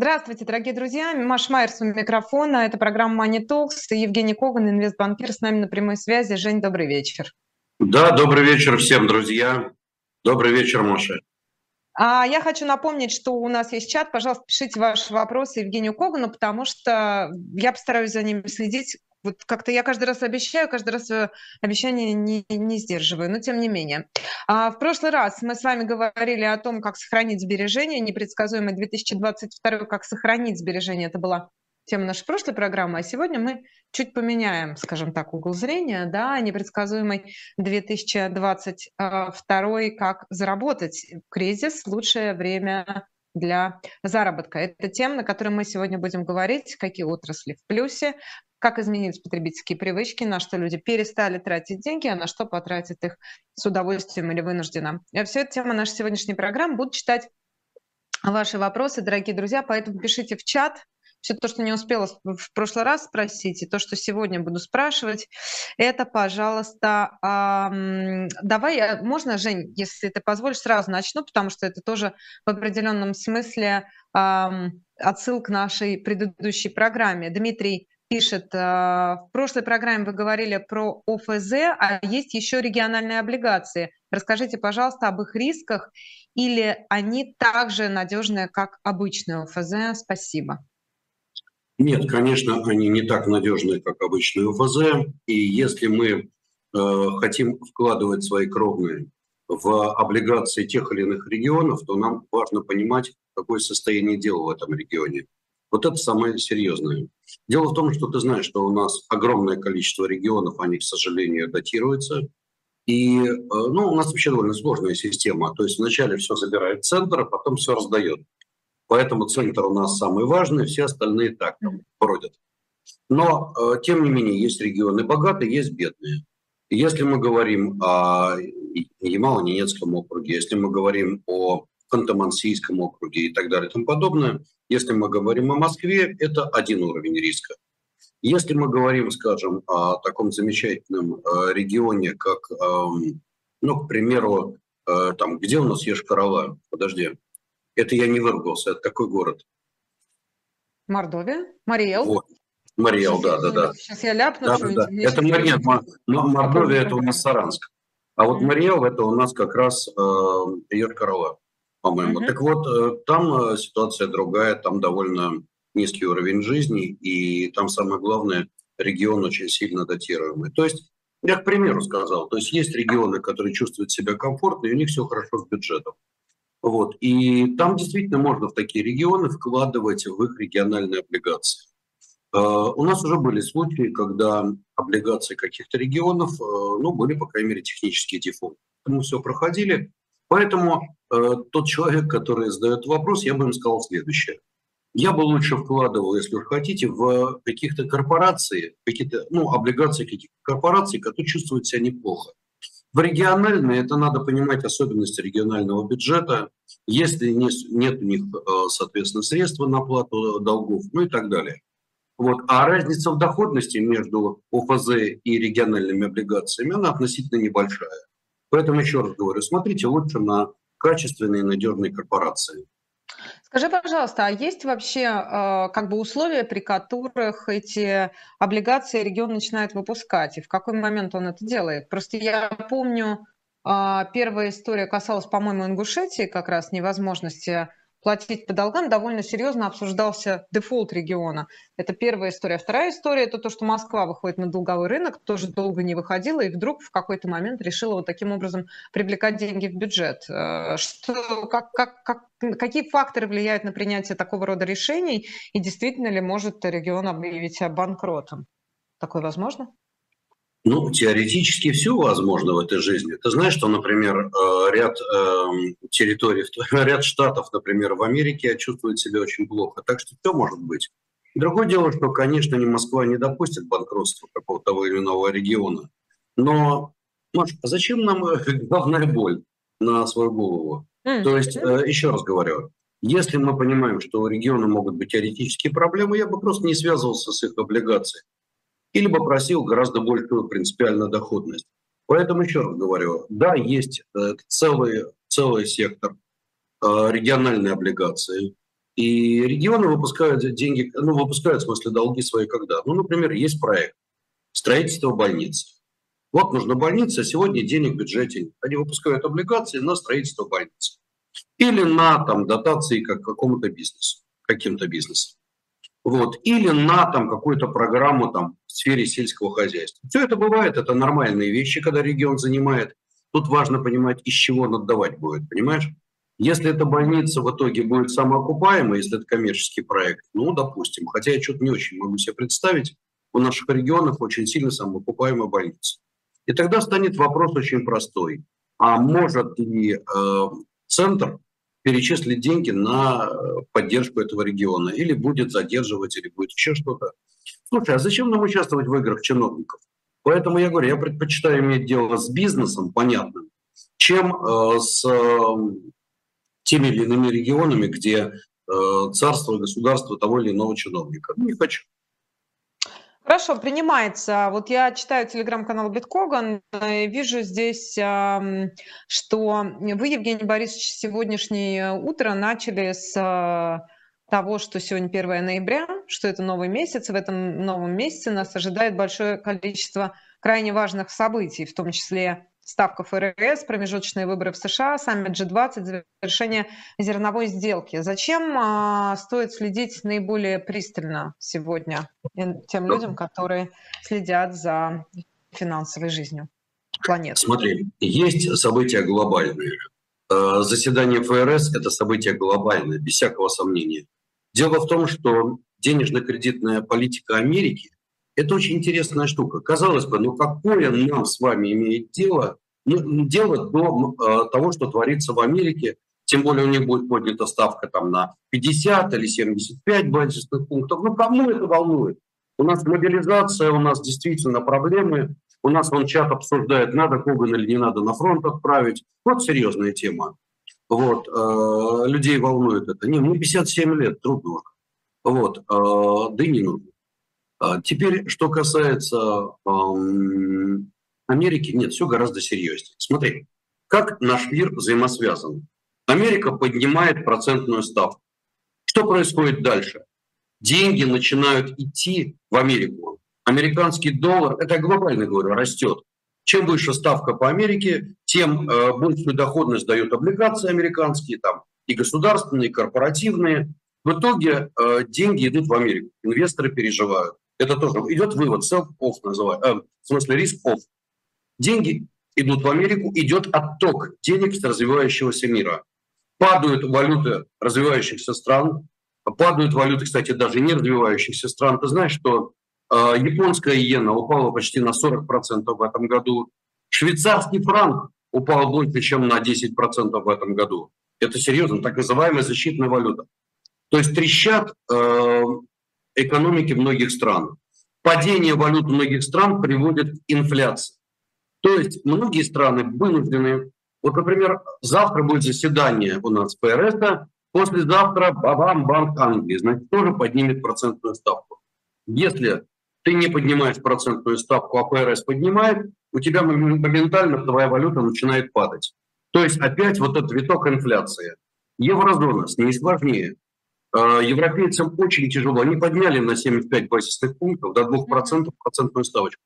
Здравствуйте, дорогие друзья. Маш Майерс у микрофона. Это программа Money Talks. Евгений Коган, инвестбанкир, с нами на прямой связи. Жень, добрый вечер. Да, добрый вечер всем, друзья. Добрый вечер, Маша. А я хочу напомнить, что у нас есть чат. Пожалуйста, пишите ваши вопросы Евгению Когану, потому что я постараюсь за ними следить вот как-то я каждый раз обещаю, каждый раз обещание не, не сдерживаю, но тем не менее. А в прошлый раз мы с вами говорили о том, как сохранить сбережения, непредсказуемый 2022, как сохранить сбережения. Это была тема нашей прошлой программы, а сегодня мы чуть поменяем, скажем так, угол зрения, да, непредсказуемый 2022, как заработать кризис, лучшее время для заработка. Это тема, на которой мы сегодня будем говорить, какие отрасли в плюсе, как изменились потребительские привычки, на что люди перестали тратить деньги, а на что потратят их с удовольствием или вынужденно. Все это тема нашей сегодняшней программы. Буду читать ваши вопросы, дорогие друзья, поэтому пишите в чат, все то, что не успела в прошлый раз спросить, и то, что сегодня буду спрашивать, это, пожалуйста, эм, давай, можно, Жень, если ты позволишь, сразу начну, потому что это тоже в определенном смысле эм, отсыл к нашей предыдущей программе. Дмитрий пишет, в прошлой программе вы говорили про ОФЗ, а есть еще региональные облигации. Расскажите, пожалуйста, об их рисках, или они также надежные, как обычные ОФЗ? Спасибо. Нет, конечно, они не так надежные, как обычные ОФЗ. И если мы э, хотим вкладывать свои кровные в облигации тех или иных регионов, то нам важно понимать, какое состояние дела в этом регионе. Вот это самое серьезное. Дело в том, что ты знаешь, что у нас огромное количество регионов, они, к сожалению, датируются. И э, ну, у нас вообще довольно сложная система. То есть вначале все забирает центр, а потом все раздает. Поэтому центр у нас самый важный, все остальные так бродят. Но, э, тем не менее, есть регионы богатые, есть бедные. Если мы говорим о Ямало-Ненецком округе, если мы говорим о Ханты-Мансийском округе и так далее и тому подобное. Если мы говорим о Москве, это один уровень риска. Если мы говорим, скажем, о таком замечательном э, регионе, как, э, ну, к примеру, э, там, где у нас Ешкарала? Подожди. Это я не выругался, это какой город? Мордовия? Мариэл? Вот. Мариэл, да, да, да. Сейчас я ляпну да, да, да. Это Мария, Мордовия, это у нас Саранск. А вот Мариэл, это у нас как раз э, Ешкарала по-моему. Mm-hmm. Так вот, э, там э, ситуация другая, там довольно низкий уровень жизни, и там самое главное, регион очень сильно датируемый. То есть, я к примеру сказал, то есть есть регионы, которые чувствуют себя комфортно, и у них все хорошо с бюджетом. Вот. И там действительно можно в такие регионы вкладывать в их региональные облигации. Э, у нас уже были случаи, когда облигации каких-то регионов, ну, были, по крайней мере, технические дефолты. Мы все проходили, Поэтому тот человек, который задает вопрос, я бы им сказал следующее. Я бы лучше вкладывал, если вы хотите, в каких-то корпорации, какие-то, ну, облигации каких-то корпораций, которые чувствуют себя неплохо. В региональные это надо понимать особенности регионального бюджета, если не, нет у них, э, соответственно, средств на оплату долгов, ну и так далее. Вот. А разница в доходности между ОФЗ и региональными облигациями, она относительно небольшая. Поэтому еще раз говорю, смотрите лучше на качественные надежные корпорации. Скажи, пожалуйста, а есть вообще э, как бы условия, при которых эти облигации регион начинает выпускать, и в какой момент он это делает? Просто я помню, э, первая история касалась, по-моему, Ингушетии, как раз невозможности платить по долгам, довольно серьезно обсуждался дефолт региона. Это первая история. Вторая история – это то, что Москва выходит на долговой рынок, тоже долго не выходила, и вдруг в какой-то момент решила вот таким образом привлекать деньги в бюджет. Э, что, как, как, как, какие факторы влияют на принятие такого рода решений, и действительно ли может регион объявить банкротом? Такое возможно? Ну, теоретически все возможно в этой жизни. Ты знаешь, что, например, э, ряд эм, территорий, ряд штатов, например, в Америке чувствуют себя очень плохо. Так что все может быть. Другое дело, что, конечно, ни Москва не допустит банкротства какого-то того или иного региона. Но, Маш, а зачем нам э, главная боль на свою голову? Mm. То есть, э, еще раз говорю, если мы понимаем, что у региона могут быть теоретические проблемы, я бы просто не связывался с их облигацией или бы просил гораздо большую принципиальную доходность. Поэтому еще раз говорю, да, есть э, целый, целый сектор э, региональной облигации. И регионы выпускают деньги, ну, выпускают, в смысле, долги свои когда? Ну, например, есть проект строительство больницы. Вот нужна больница, сегодня денег в бюджете нет. Они выпускают облигации на строительство больницы. Или на там, дотации как какому-то бизнесу, каким-то бизнесом. Вот. Или на там, какую-то программу там, в сфере сельского хозяйства. Все это бывает, это нормальные вещи, когда регион занимает. Тут важно понимать, из чего он отдавать будет, понимаешь? Если эта больница в итоге будет самоокупаемой, если это коммерческий проект, ну, допустим, хотя я что-то не очень могу себе представить, у наших регионов очень сильно самоокупаемая больница. И тогда станет вопрос очень простой. А может ли э, центр перечислить деньги на э, поддержку этого региона? Или будет задерживать, или будет еще что-то? Слушай, а зачем нам участвовать в играх чиновников? Поэтому я говорю, я предпочитаю иметь дело с бизнесом, понятным, чем э, с э, теми или иными регионами, где э, царство, государство того или иного чиновника. Не хочу. Хорошо, принимается. Вот я читаю телеграм-канал Биткоган, и вижу здесь, что вы, Евгений Борисович, сегодняшнее утро начали с а, того, что сегодня 1 ноября, что это новый месяц, в этом новом месяце нас ожидает большое количество крайне важных событий, в том числе ставка ФРС, промежуточные выборы в США, саммит G20, завершение зерновой сделки. Зачем а, стоит следить наиболее пристально сегодня тем людям, которые следят за финансовой жизнью планеты? Смотри, есть события глобальные. Э, заседание ФРС – это событие глобальное, без всякого сомнения. Дело в том, что денежно-кредитная политика Америки это очень интересная штука. Казалось бы, ну какое нам с вами имеет дело, ну, дело до э, того, что творится в Америке, тем более у них будет поднята ставка там на 50 или 75 базисных пунктов. Ну кому это волнует? У нас мобилизация, у нас действительно проблемы. У нас он чат обсуждает, надо Коган или не надо на фронт отправить. Вот серьезная тема. Вот, э, людей волнует это. Не, мне 57 лет, трудно. Вот, э, да и не нужно. А теперь, что касается эм, Америки, нет, все гораздо серьезнее. Смотри, как наш мир взаимосвязан. Америка поднимает процентную ставку. Что происходит дальше? Деньги начинают идти в Америку. Американский доллар, это я глобально говорю, растет. Чем выше ставка по Америке, тем э, большую доходность дают облигации американские, там и государственные, и корпоративные. В итоге э, деньги идут в Америку, инвесторы переживают. Это тоже идет вывод, self-off называют, э, в смысле риск-off. Деньги идут в Америку, идет отток денег с развивающегося мира. Падают валюты развивающихся стран, падают валюты, кстати, даже не развивающихся стран. Ты знаешь, что японская иена упала почти на 40% в этом году, швейцарский франк упал больше, чем на 10% в этом году. Это серьезно, так называемая защитная валюта. То есть трещат э, экономики многих стран. Падение валют многих стран приводит к инфляции. То есть многие страны вынуждены, вот, например, завтра будет заседание у нас ПРС, послезавтра Бабам Банк Англии, значит, тоже поднимет процентную ставку. Если ты не поднимаешь процентную ставку, а ПРС поднимает, у тебя моментально твоя валюта начинает падать. То есть опять вот этот виток инфляции. Еврозона, с ней сложнее. А, европейцам очень тяжело. Они подняли на 75 базисных пунктов до 2% процентную ставочку.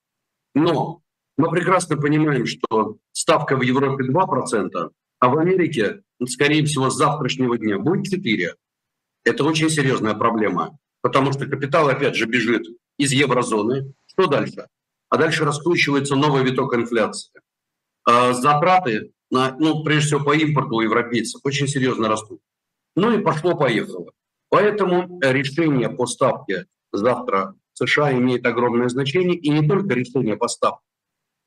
Но мы прекрасно понимаем, что ставка в Европе 2%, а в Америке, скорее всего, с завтрашнего дня будет 4%. Это очень серьезная проблема, потому что капитал, опять же, бежит из еврозоны. Что дальше? А дальше раскручивается новый виток инфляции. А затраты, на, ну, прежде всего, по импорту у европейцев очень серьезно растут. Ну и пошло-поехало. Поэтому решение по ставке завтра США имеет огромное значение, и не только решение по ставке.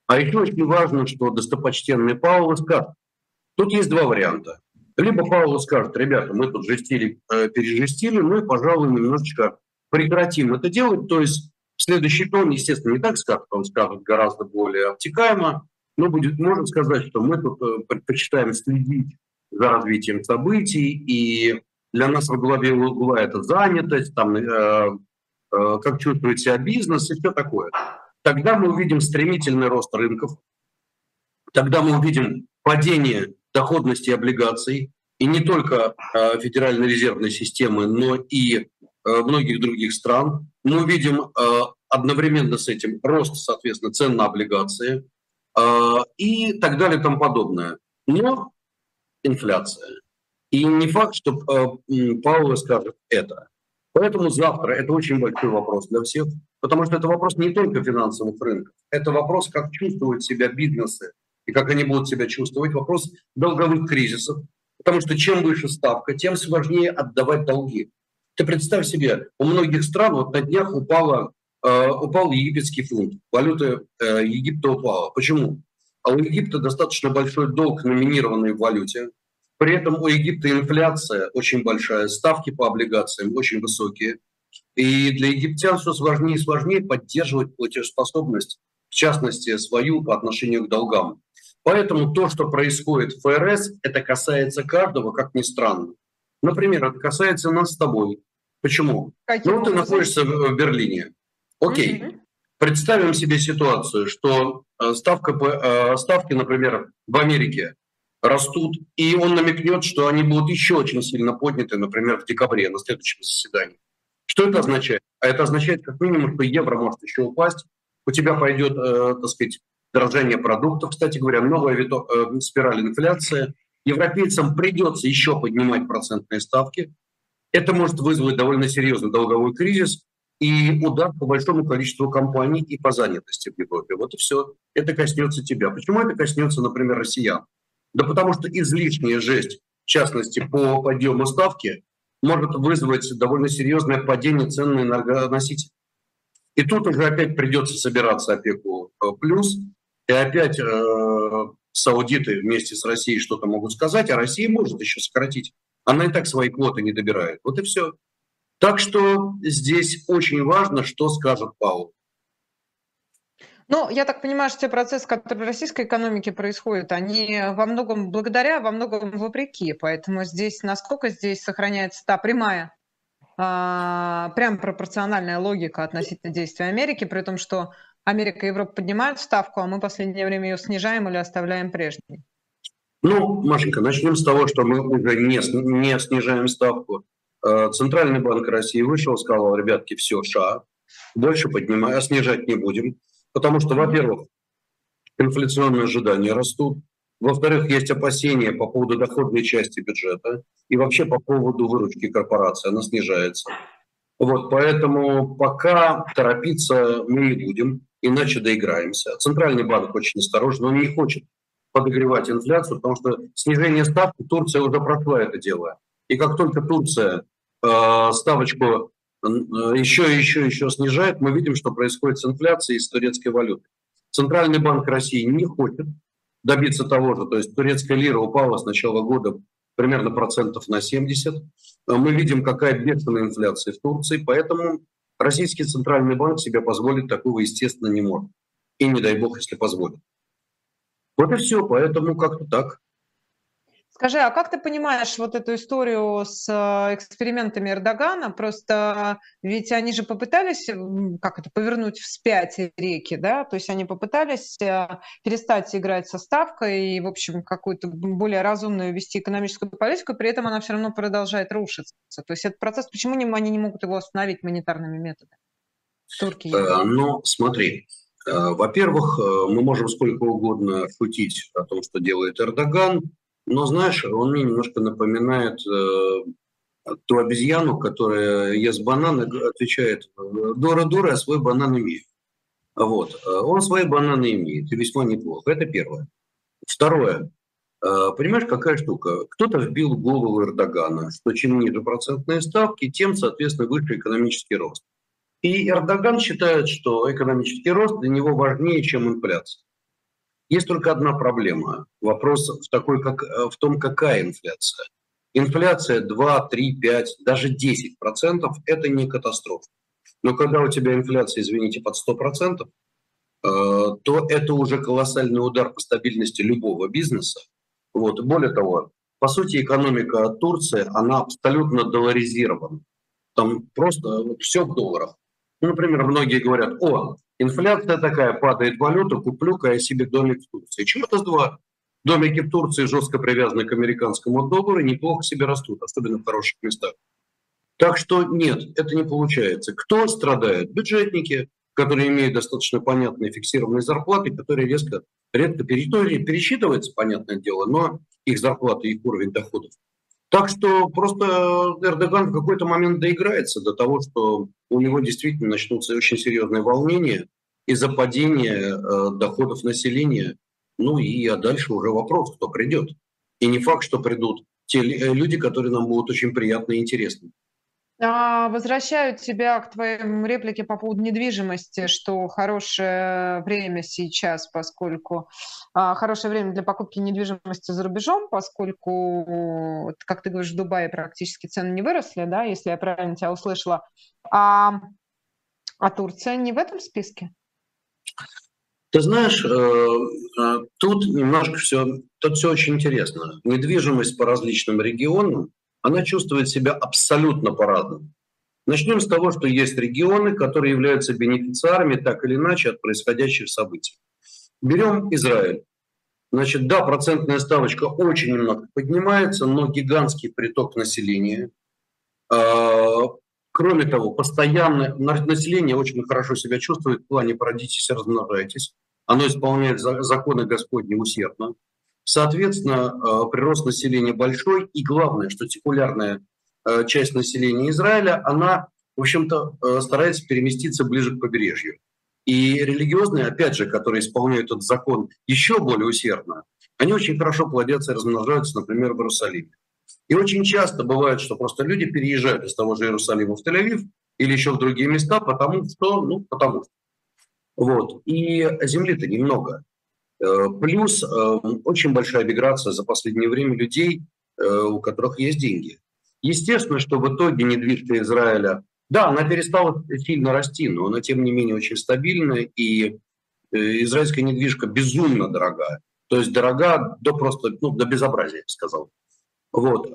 А еще очень важно, что достопочтенный Пауэлл скажет, тут есть два варианта. Либо Пауэлл скажет, ребята, мы тут жестили, э, пережестили, ну и, пожалуй, немножечко прекратим это делать. То есть следующий тон, естественно, не так скажет, он скажет гораздо более обтекаемо, но будет, можно сказать, что мы тут э, предпочитаем следить за развитием событий и для нас во главе угла это занятость, там, э, э, как чувствует себя бизнес и все такое. Тогда мы увидим стремительный рост рынков, тогда мы увидим падение доходности облигаций, и не только э, Федеральной резервной системы, но и многих других стран, мы увидим э, одновременно с этим рост, соответственно, цен на облигации э, и так далее и тому подобное. Но инфляция. И не факт, что э, Пауэлл скажет это. Поэтому завтра это очень большой вопрос для всех, потому что это вопрос не только финансовых рынков, это вопрос, как чувствуют себя бизнесы и как они будут себя чувствовать, вопрос долговых кризисов, потому что чем выше ставка, тем сложнее отдавать долги. Ты представь себе, у многих стран вот на днях упала, э, упал египетский фунт, валюта э, Египта упала. Почему? А у Египта достаточно большой долг, номинированный в валюте, при этом у Египта инфляция очень большая, ставки по облигациям очень высокие. И для египтян все сложнее и сложнее поддерживать платежеспособность, в частности, свою по отношению к долгам. Поэтому то, что происходит в ФРС, это касается каждого, как ни странно. Например, это касается нас с тобой. Почему? Каким ну, ты находишься в Берлине. Окей. Угу. Представим себе ситуацию, что э, ставка, э, ставки, например, в Америке растут, и он намекнет, что они будут еще очень сильно подняты, например, в декабре на следующем заседании. Что это означает? А это означает как минимум, что евро может еще упасть, у тебя пойдет, э, так сказать, дорожание продуктов, кстати говоря, новая вито, э, спираль инфляции. Европейцам придется еще поднимать процентные ставки. Это может вызвать довольно серьезный долговой кризис и удар по большому количеству компаний и по занятости в Европе. Вот и все. Это коснется тебя. Почему это коснется, например, россиян? Да потому что излишняя жесть, в частности, по подъему ставки, может вызвать довольно серьезное падение цен на энергоносители. И тут уже опять придется собираться опеку э, плюс, и опять э, саудиты вместе с Россией что-то могут сказать, а Россия может еще сократить. Она и так свои квоты не добирает. Вот и все. Так что здесь очень важно, что скажет Паул. Ну, я так понимаю, что те процессы, которые в российской экономике происходят, они во многом благодаря, во многом вопреки. Поэтому здесь, насколько здесь сохраняется та прямая, а, прям пропорциональная логика относительно действий Америки, при том, что Америка и Европа поднимают ставку, а мы в последнее время ее снижаем или оставляем прежней. Ну, Машенька, начнем с того, что мы уже не, не снижаем ставку. Э, Центральный банк России вышел, сказал, ребятки, все, ша, больше поднимаем, а снижать не будем. Потому что, во-первых, инфляционные ожидания растут, во-вторых, есть опасения по поводу доходной части бюджета и вообще по поводу выручки корпорации, она снижается. Вот, поэтому пока торопиться мы не будем, иначе доиграемся. Центральный банк очень осторожен, он не хочет подогревать инфляцию, потому что снижение ставки Турция уже прошла это дело. И как только Турция э, ставочку еще и еще еще снижает, мы видим, что происходит с инфляцией с турецкой валютой. Центральный банк России не хочет добиться того же, то есть турецкая лира упала с начала года примерно процентов на 70. Мы видим, какая бешеная инфляция в Турции, поэтому российский центральный банк себе позволить такого, естественно, не может. И не дай бог, если позволит. Вот и все, поэтому как-то так. Скажи, а как ты понимаешь вот эту историю с э, экспериментами Эрдогана? Просто ведь они же попытались, как это, повернуть вспять реки, да? То есть они попытались э, перестать играть со ставкой и, в общем, какую-то более разумную вести экономическую политику, при этом она все равно продолжает рушиться. То есть этот процесс, почему они не могут его остановить монетарными методами? Турки. Э, ну, смотри, во-первых, мы можем сколько угодно шутить о том, что делает Эрдоган, но знаешь, он мне немножко напоминает э, ту обезьяну, которая ест банан и отвечает, дура-дура, а свой банан имеет. Вот. Он свои бананы имеет, и весьма неплохо. Это первое. Второе. Э, понимаешь, какая штука? Кто-то вбил голову Эрдогана, что чем ниже процентные ставки, тем, соответственно, выше экономический рост. И Эрдоган считает, что экономический рост для него важнее, чем инфляция. Есть только одна проблема. Вопрос в, такой, как, э, в том, какая инфляция. Инфляция 2, 3, 5, даже 10 процентов – это не катастрофа. Но когда у тебя инфляция, извините, под 100 процентов, э, то это уже колоссальный удар по стабильности любого бизнеса. Вот. Более того, по сути, экономика Турции, она абсолютно долларизирована. Там просто все в долларах. Ну, например, многие говорят, о, Инфляция такая, падает валюта, куплю-ка я себе домик в Турции. Чего-то с два. домики в Турции жестко привязаны к американскому доллару, неплохо себе растут, особенно в хороших местах. Так что нет, это не получается. Кто страдает? Бюджетники, которые имеют достаточно понятные фиксированные зарплаты, которые резко, редко пересчитываются, понятное дело, но их зарплаты, их уровень доходов. Так что просто Эрдоган в какой-то момент доиграется до того, что у него действительно начнутся очень серьезные волнения из-за падения э, доходов населения. Ну и а дальше уже вопрос, кто придет. И не факт, что придут те люди, которые нам будут очень приятны и интересны. А, возвращаю тебя к твоей реплике по поводу недвижимости, что хорошее время сейчас, поскольку а, хорошее время для покупки недвижимости за рубежом, поскольку, как ты говоришь, в Дубае практически цены не выросли, да, если я правильно тебя услышала. А, а Турция не в этом списке? Ты знаешь, э, э, тут немножко все, тут все очень интересно. Недвижимость по различным регионам она чувствует себя абсолютно по-разному. Начнем с того, что есть регионы, которые являются бенефициарами так или иначе от происходящих событий. Берем Израиль. Значит, да, процентная ставочка очень немного поднимается, но гигантский приток населения. А, кроме того, постоянное население очень хорошо себя чувствует в плане «породитесь и размножайтесь». Оно исполняет законы Господни усердно. Соответственно, э, прирост населения большой, и главное, что секулярная э, часть населения Израиля, она, в общем-то, э, старается переместиться ближе к побережью. И религиозные, опять же, которые исполняют этот закон еще более усердно, они очень хорошо плодятся и размножаются, например, в Иерусалиме. И очень часто бывает, что просто люди переезжают из того же Иерусалима в Тель-Авив или еще в другие места, потому что, ну, потому что. Вот. И земли-то немного. Э, плюс э, очень большая миграция за последнее время людей, э, у которых есть деньги. Естественно, что в итоге недвижка Израиля, да, она перестала сильно расти, но она тем не менее очень стабильная, и израильская недвижка безумно дорогая. То есть дорога до просто, ну, до безобразия, я бы сказал. Вот.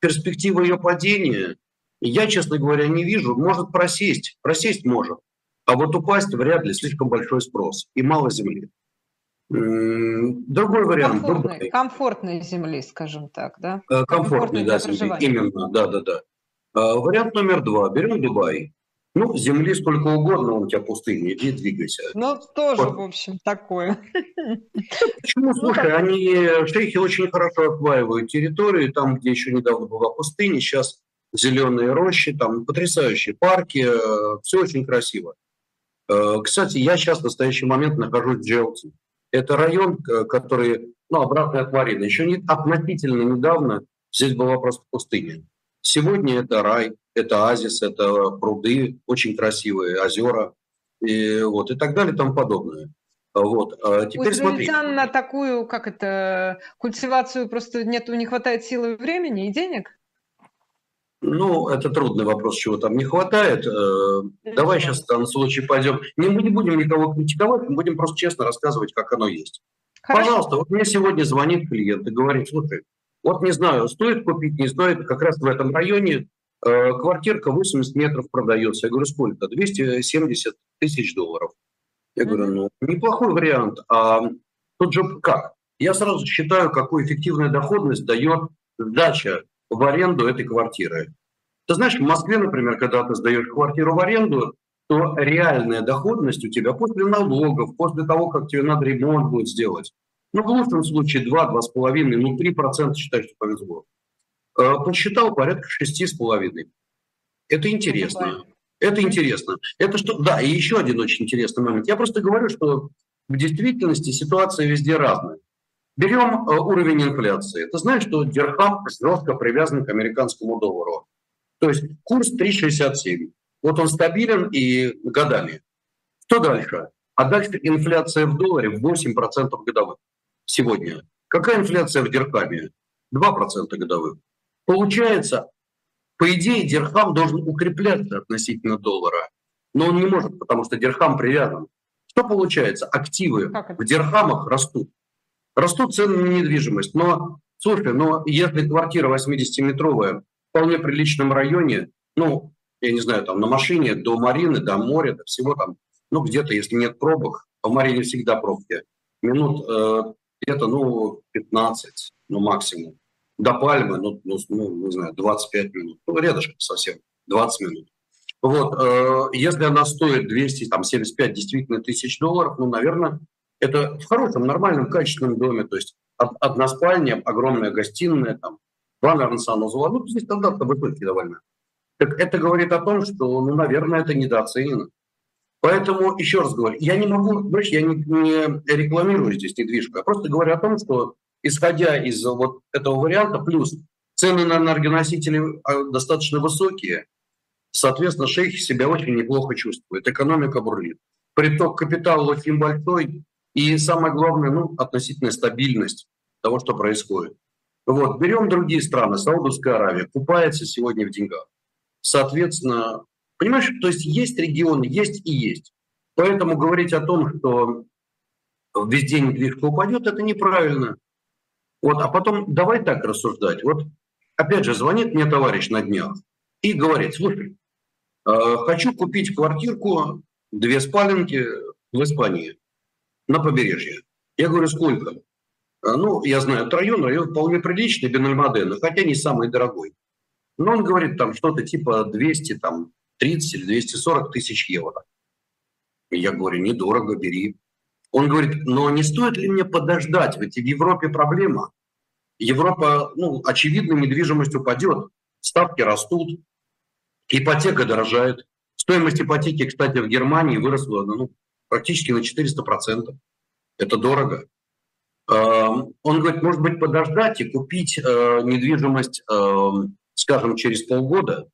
Перспектива ее падения, я, честно говоря, не вижу. Может просесть, просесть может. А вот упасть вряд ли, слишком большой спрос и мало земли. Другой вариант. Комфортной, комфортной земли, скажем так, да? Э, комфортной, да, земли, именно, да, да, да. А, вариант номер два. Берем Дубай. Ну, земли сколько угодно, он у тебя пустыни, иди двигайся. Ну, тоже, вот. в общем, такое. Почему? Ну, Слушай, ну, они, шейхи очень хорошо осваивают территорию, там, где еще недавно была пустыня, сейчас зеленые рощи, там потрясающие парки, э, все очень красиво. Э, кстати, я сейчас в настоящий момент нахожусь в Джелте. Это район, который, ну, обратно от Марины. Еще не, относительно недавно здесь была просто пустыня. Сегодня это рай, это оазис, это пруды, очень красивые озера, и, вот, и так далее и тому подобное. Вот. А теперь У израильтян на такую, как это, культивацию просто нет, не хватает силы времени и денег? Ну, это трудный вопрос, чего там не хватает. Э, давай сейчас в данном случае пойдем. Не, мы не будем никого критиковать, мы будем просто честно рассказывать, как оно есть. Хорошо. Пожалуйста, вот мне сегодня звонит клиент и говорит, слушай, вот не знаю, стоит купить, не стоит, как раз в этом районе э, квартирка 80 метров продается. Я говорю, сколько? 270 тысяч долларов. Я говорю, ну, неплохой вариант. А тут же как? Я сразу считаю, какую эффективную доходность дает сдача в аренду этой квартиры. Ты знаешь, в Москве, например, когда ты сдаешь квартиру в аренду, то реальная доходность у тебя после налогов, после того, как тебе надо ремонт будет сделать, ну, в лучшем случае 2, 2,5, ну, 3% считай, что повезло. Э, посчитал порядка 6,5. Это интересно. Это интересно. Это что? Да, и еще один очень интересный момент. Я просто говорю, что в действительности ситуация везде разная. Берем э, уровень инфляции. Ты знаешь, что дирхам жестко привязан к американскому доллару. То есть курс 3,67. Вот он стабилен и годами. Что дальше? А дальше инфляция в долларе в 8% годовых сегодня. Какая инфляция в дирхаме? 2% годовых. Получается, по идее, дирхам должен укрепляться относительно доллара. Но он не может, потому что дирхам привязан. Что получается? Активы в дирхамах растут. Растут цены на недвижимость. Но, слушай, но если квартира 80-метровая в вполне приличном районе, ну, я не знаю, там на машине до Марины, до моря, до всего там, ну, где-то, если нет пробок, а в Марине всегда пробки, минут э, где-то, ну, 15, ну, максимум. До Пальмы, ну, ну, ну не знаю, 25 минут. Ну, рядышком совсем, 20 минут. Вот, э, если она стоит 275 действительно тысяч долларов, ну, наверное, это в хорошем, нормальном, качественном доме, то есть одна спальня, огромная гостиная, там, ванна, санузел, ну, здесь стандарты высокие довольно. Так это говорит о том, что, ну, наверное, это недооценено. Поэтому, еще раз говорю, я не могу, знаешь, я не, не рекламирую здесь недвижку, я просто говорю о том, что исходя из вот этого варианта, плюс цены на энергоносители а, достаточно высокие, соответственно, шейхи себя очень неплохо чувствуют, экономика бурлит. Приток капитала очень большой, и самое главное, ну, относительная стабильность того, что происходит. Вот, берем другие страны, Саудовская Аравия купается сегодня в деньгах. Соответственно, Понимаешь, то есть есть регионы, есть и есть. Поэтому говорить о том, что везде недвижка упадет, это неправильно. Вот, а потом давай так рассуждать. Вот опять же звонит мне товарищ на днях и говорит, слушай, э, хочу купить квартирку, две спаленки в Испании на побережье. Я говорю, сколько? «Э, ну, я знаю, это район, район вполне приличный, Бенальмадена, хотя не самый дорогой. Но он говорит там что-то типа 200, там, 230 или 240 тысяч евро. Я говорю, недорого, бери. Он говорит, но не стоит ли мне подождать, ведь в Европе проблема. Европа, ну, очевидно, недвижимость упадет, ставки растут, ипотека дорожает. Стоимость ипотеки, кстати, в Германии выросла ну, практически на 400%. Это дорого. Эм, он говорит, может быть, подождать и купить э, недвижимость, эм, скажем, через полгода,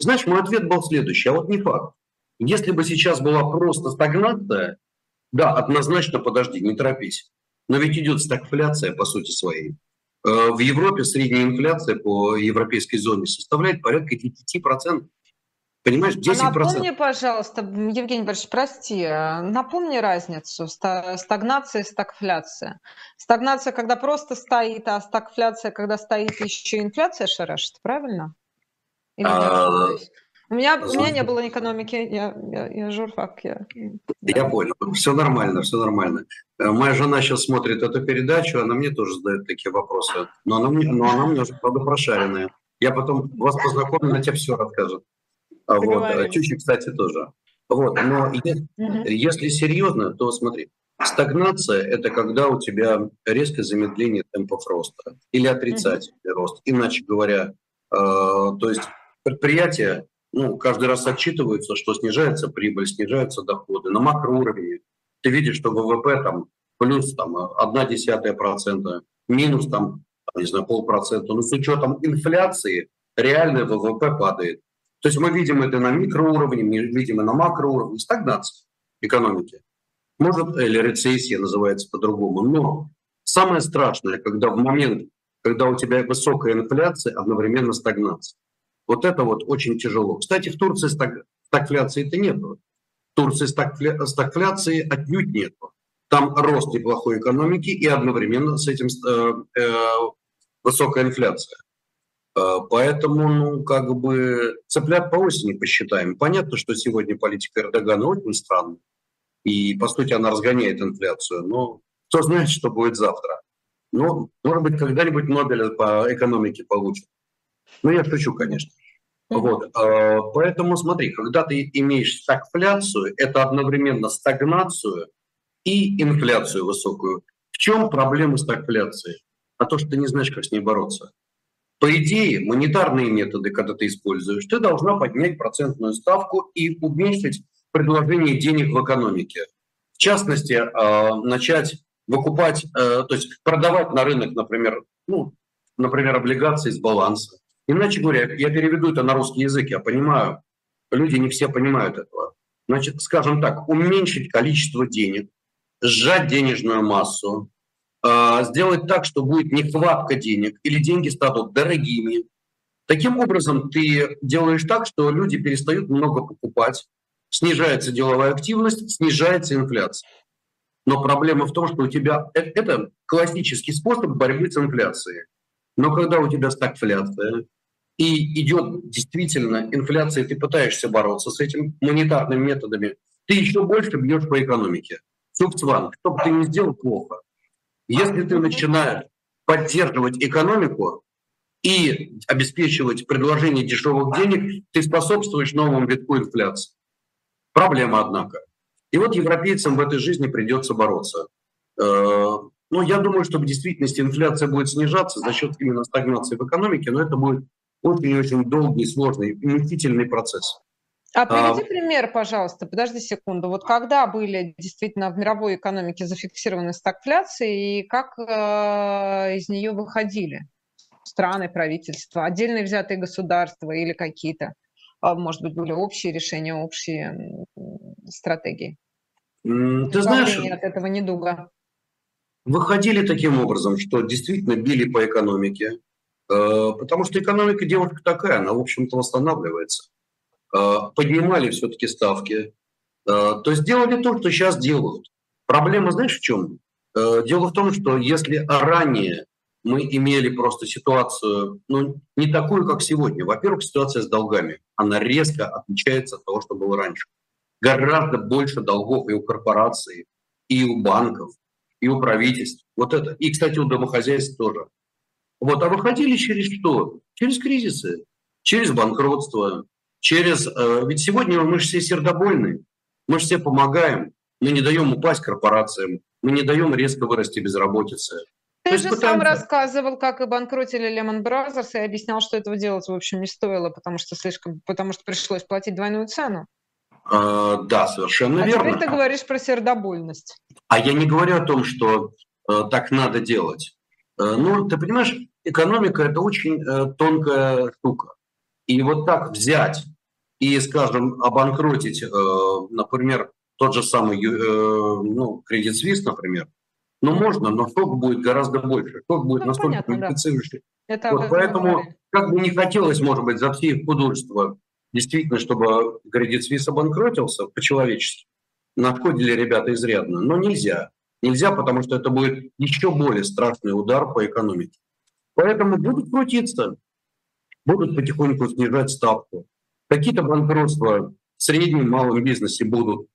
знаешь, мой ответ был следующий, а вот не факт. Если бы сейчас была просто стагнация, да, однозначно подожди, не торопись. Но ведь идет стагфляция по сути своей. Э, в Европе средняя инфляция по европейской зоне составляет порядка 9%. Понимаешь, 10%. А напомни, пожалуйста, Евгений Борисович, прости, напомни разницу стагнация и стагфляция. Стагнация, когда просто стоит, а стагфляция, когда стоит еще инфляция шарашит, правильно? А, у меня, у меня не было экономики, я, я, я журфак. Я, я понял, все нормально, все нормально. Э, моя жена сейчас смотрит эту передачу, она мне тоже задает такие вопросы, но она мне, но она мне уже, правда, прошаренная. Я потом вас познакомлю, она тебе все расскажет. А вот, Чучи, кстати, тоже. Вот, но если, угу. если серьезно, то смотри, стагнация – это когда у тебя резкое замедление темпов роста или отрицательный рост. Иначе говоря, э, то есть предприятия ну, каждый раз отчитываются, что снижается прибыль, снижаются доходы. На макроуровне ты видишь, что ВВП там плюс там, одна десятая процента, минус там, не знаю, полпроцента. Но с учетом инфляции реальный ВВП падает. То есть мы видим это на микроуровне, мы видим и на макроуровне, стагнация экономики. Может, или рецессия называется по-другому. Но самое страшное, когда в момент, когда у тебя высокая инфляция, одновременно стагнация. Вот это вот очень тяжело. Кстати, в Турции стагфляции-то нет. В Турции стагфля... стагфляции отнюдь нет. Там рост неплохой экономики и одновременно с этим э, э, высокая инфляция. Э, поэтому, ну, как бы, цыплят по осени посчитаем. Понятно, что сегодня политика Эрдогана очень странная. И, по сути, она разгоняет инфляцию. Но кто знает, что будет завтра. Ну, может быть, когда-нибудь Нобеля по экономике получат. Ну, я шучу, конечно. Вот, а, поэтому смотри, когда ты имеешь стагфляцию, это одновременно стагнацию и инфляцию высокую. В чем проблема стагфляции? А то, что ты не знаешь, как с ней бороться. По идее, монетарные методы, когда ты используешь, ты должна поднять процентную ставку и уменьшить предложение денег в экономике. В частности, а, начать выкупать, э, то есть продавать на рынок, например, ну, например, облигации с баланса, Иначе говоря, я переведу это на русский язык, я понимаю, люди не все понимают этого. Значит, скажем так, уменьшить количество денег, сжать денежную массу, сделать так, что будет нехватка денег или деньги станут дорогими. Таким образом, ты делаешь так, что люди перестают много покупать, снижается деловая активность, снижается инфляция. Но проблема в том, что у тебя э, это классический способ борьбы с инфляцией. Но когда у тебя стагфляция, и идет действительно инфляция, ты пытаешься бороться с этим монетарными методами, ты еще больше бьешь по экономике. Цукцван, что бы ты ни сделал, плохо. Если ты начинаешь поддерживать экономику и обеспечивать предложение дешевых денег, ты способствуешь новому витку инфляции. Проблема, однако. И вот европейцам в этой жизни придется бороться. Э, ну, я думаю, что в действительности инфляция будет снижаться за счет именно стагнации в экономике, но это будет очень-очень долгий, сложный, мучительный процесс. А приведи а, пример, пожалуйста, подожди секунду. Вот когда были действительно в мировой экономике зафиксированы стагфляции и как э, из нее выходили страны, правительства, отдельные взятые государства или какие-то, э, может быть, были общие решения, общие стратегии? Ты знаешь, от этого недуга. Выходили таким образом, что действительно били по экономике, э, потому что экономика девушка такая, она, в общем-то, восстанавливается поднимали все-таки ставки. Э, то есть делали то, что сейчас делают. Проблема, знаешь, в чем? Э, дело в том, что если ранее мы имели просто ситуацию, ну, не такую, как сегодня. Во-первых, ситуация с долгами, она резко отличается от того, что было раньше. Гораздо больше долгов и у корпораций, и у банков, и у правительств. Вот это. И, кстати, у домохозяйств тоже. Вот. А выходили через что? Через кризисы, через банкротство, через... Э, ведь сегодня мы же все сердобольные, мы же все помогаем, мы не даем упасть корпорациям, мы не даем резко вырасти безработице. Ты же пытаемся... сам рассказывал, как и банкротили Lehman Brothers, и объяснял, что этого делать, в общем, не стоило, потому что слишком, потому что пришлось платить двойную цену. А, да, совершенно а верно. А теперь ты говоришь про сердобольность. А я не говорю о том, что э, так надо делать. Э, ну, ты понимаешь, экономика – это очень э, тонкая штука. И вот так взять и, скажем, обанкротить, э, например, тот же самый э, ну, Credit Suisse, например, ну, можно, но шок будет гораздо больше. Шок будет ну, настолько квалифицирующий. Да. Вот, поэтому, как бы не хотелось, может быть, за все их художество, действительно, чтобы Credit Suisse обанкротился по-человечески. Нашкодили ребята изрядно, но нельзя. Нельзя, потому что это будет еще более страшный удар по экономике. Поэтому будут крутиться будут потихоньку снижать ставку. Какие-то банкротства в среднем малом бизнесе будут.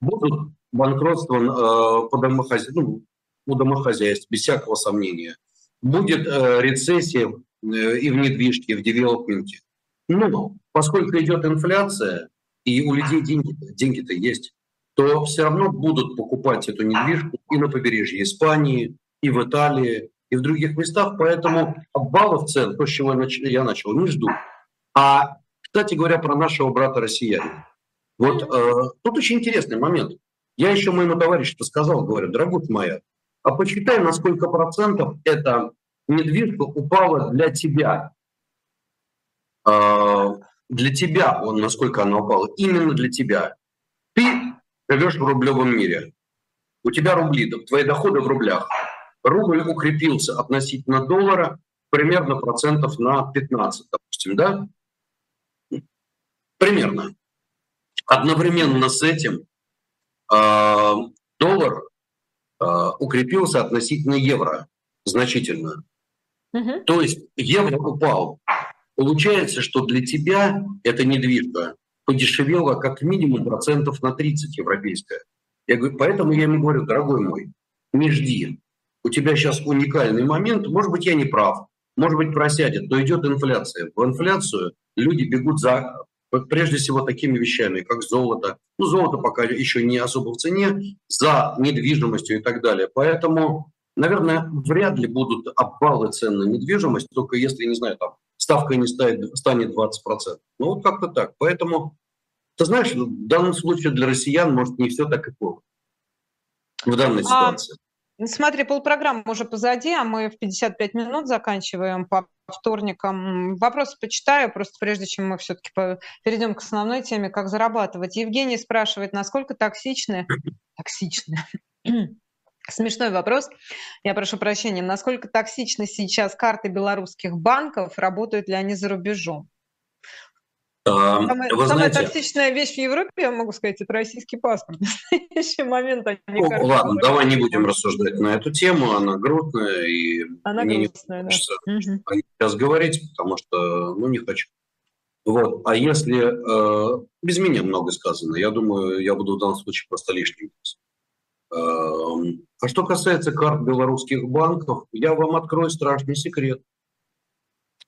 Будут банкротства э, по домохоз... ну, у домохозяйств, без всякого сомнения. Будет э, рецессия э, и в недвижке, и в девелопменте. Но поскольку идет инфляция, и у людей деньги, деньги-то есть, то все равно будут покупать эту недвижку и на побережье Испании, и в Италии, и в других местах, поэтому обвалов цен, то, с чего я начал, не жду. А, кстати говоря, про нашего брата россиянина. Вот э, тут очень интересный момент. Я еще моему товарищу сказал, говорю, дорогусь моя, а почитай, на сколько процентов эта недвижка упала для тебя. Э, для тебя, он, насколько она упала, именно для тебя. Ты живешь в рублевом мире. У тебя рубли, твои доходы в рублях рубль укрепился относительно доллара примерно процентов на 15, допустим, да? Примерно. Одновременно с этим э, доллар э, укрепился относительно евро значительно. Угу. То есть евро упал. Получается, что для тебя эта недвижка подешевела как минимум процентов на 30 европейская. Я говорю, поэтому я ему говорю, дорогой мой, не жди у тебя сейчас уникальный момент, может быть, я не прав, может быть, просядет, но идет инфляция. В инфляцию люди бегут за, прежде всего, такими вещами, как золото. Ну, золото пока еще не особо в цене, за недвижимостью и так далее. Поэтому, наверное, вряд ли будут обвалы цен на недвижимость, только если, не знаю, там ставка не станет, станет 20%. Ну, вот как-то так. Поэтому, ты знаешь, в данном случае для россиян, может, не все так и плохо в данной а ситуации. Смотри, полпрограммы уже позади, а мы в 55 минут заканчиваем по вторникам. Вопросы почитаю, просто прежде чем мы все-таки перейдем к основной теме, как зарабатывать. Евгений спрашивает, насколько токсичны... Токсичны. Смешной вопрос. Я прошу прощения. Насколько токсичны сейчас карты белорусских банков? Работают ли они за рубежом? Самая, Вы самая знаете, токсичная вещь в Европе, я могу сказать, это российский паспорт. В настоящий момент они ну, кажется, Ладно, давай не будем рассуждать на эту тему, она грустная, и она мне грустная, не хочется да. угу. сейчас говорить, потому что, ну, не хочу. Вот. А если... Э, без меня много сказано, я думаю, я буду в данном случае просто лишним. Эм, а что касается карт белорусских банков, я вам открою страшный секрет.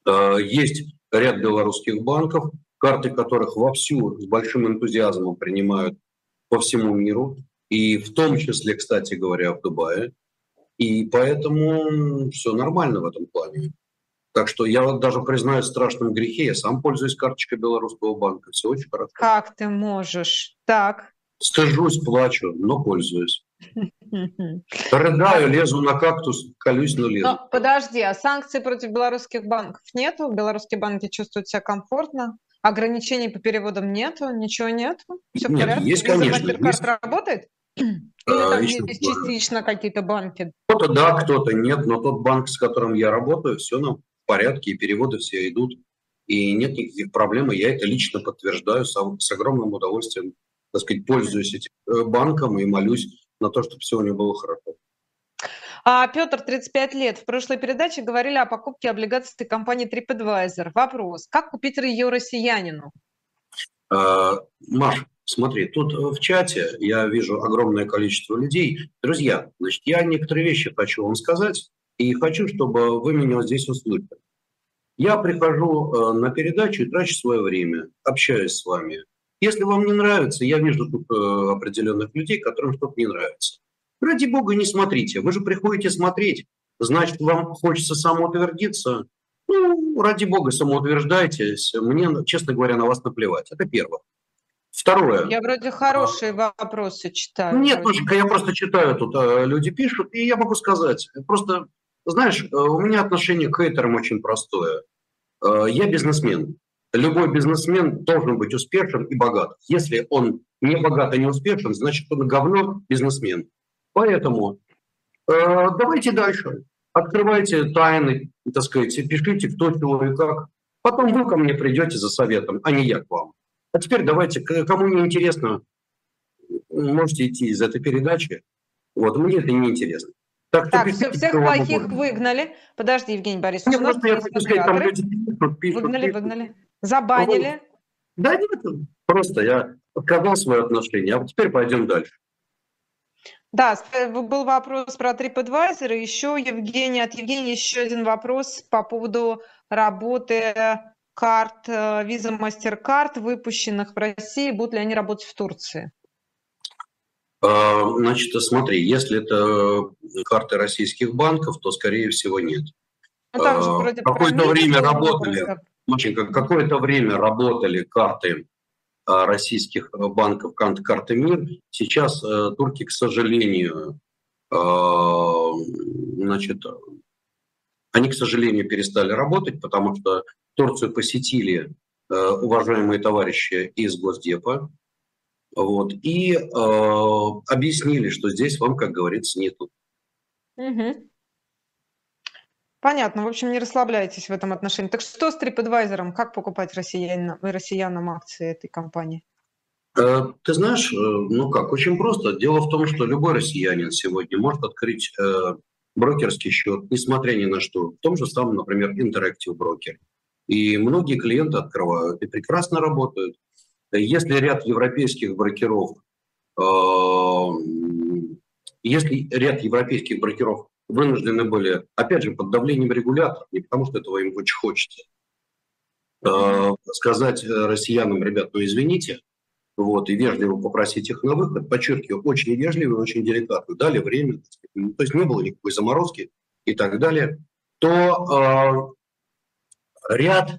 Э, есть ряд белорусских банков, карты которых вовсю с большим энтузиазмом принимают по всему миру, и в том числе, кстати говоря, в Дубае. И поэтому все нормально в этом плане. Так что я вот даже признаюсь в страшном грехе, я сам пользуюсь карточкой белорусского банка, все очень хорошо. Как ты можешь? Так. Стыжусь, плачу, но пользуюсь. Рыдаю, лезу на кактус, колюсь, но лезу. Но подожди, а санкций против белорусских банков нету? Белорусские банки чувствуют себя комфортно? Ограничений по переводам нету? Ничего нету? Все Нет, в порядке? есть, конечно. Есть. работает? Или а, там есть частично какие-то банки? Кто-то да, кто-то нет, но тот банк, с которым я работаю, все нам в порядке, и переводы все идут, и нет никаких проблем, и я это лично подтверждаю сам, с огромным удовольствием, так сказать, пользуюсь этим э, банком и молюсь на то, чтобы все у него было хорошо. А, Петр, 35 лет. В прошлой передаче говорили о покупке облигаций компании TripAdvisor. Вопрос. Как купить ее россиянину? А, Маш, смотри, тут в чате я вижу огромное количество людей. Друзья, значит, я некоторые вещи хочу вам сказать, и хочу, чтобы вы меня здесь услышали. Я прихожу э, на передачу и трачу свое время, общаюсь с вами. Если вам не нравится, я вижу тут э, определенных людей, которым что-то не нравится. Ради бога, не смотрите. Вы же приходите смотреть. Значит, вам хочется самоутвердиться. Ну, ради бога, самоутверждайтесь. Мне, честно говоря, на вас наплевать. Это первое. Второе. Я вроде хорошие а, вопросы читаю. Нет, Машенька, я просто читаю, тут э, люди пишут, и я могу сказать. Просто, знаешь, э, у меня отношение к хейтерам очень простое. Э, я бизнесмен любой бизнесмен должен быть успешен и богат. Если он не богат и не успешен, значит, он говно бизнесмен. Поэтому э, давайте дальше. Открывайте тайны, так сказать, пишите, кто, чего и как. Потом вы ко мне придете за советом, а не я к вам. А теперь давайте, кому не интересно, можете идти из этой передачи. Вот, мне это не интересно. Так, так все, всех плохих выгнали. Подожди, Евгений Борисович. Нет, просто я хочу сказать, там люди пишут, пишут. Выгнали, пишут. выгнали. Забанили? Да нет, просто я отказал свое отношение, а теперь пойдем дальше. Да, был вопрос про TripAdvisor, и еще Евгений, от Евгения еще один вопрос по поводу работы карт э, Visa MasterCard, выпущенных в России, будут ли они работать в Турции? А, значит, смотри, если это карты российских банков, то, скорее всего, нет. Ну, а, Какое-то время работали, Машенька, какое-то время работали карты российских банков, карты МИР. Сейчас э, турки, к сожалению, значит, они, к сожалению, перестали работать, потому что Турцию посетили э, уважаемые товарищи из Госдепа, вот, и э, объяснили, что здесь вам, как говорится, нету. Угу. Понятно. В общем, не расслабляйтесь в этом отношении. Так что с TripAdvisor? Как покупать россиянам, россиянам акции этой компании? Э, ты знаешь, э, ну как, очень просто. Дело в том, что любой россиянин сегодня может открыть э, брокерский счет, несмотря ни на что, в том же самом, например, Interactive Broker. И многие клиенты открывают и прекрасно работают. Если ряд европейских брокеров, если ряд европейских брокеров вынуждены были, опять же, под давлением регулятора, не потому что этого им очень хочется, э, сказать россиянам, ребят, ну извините, вот, и вежливо попросить их на выход, подчеркиваю, очень вежливо и очень деликатно, дали время, ну, то есть не было никакой заморозки и так далее, то э, ряд, э,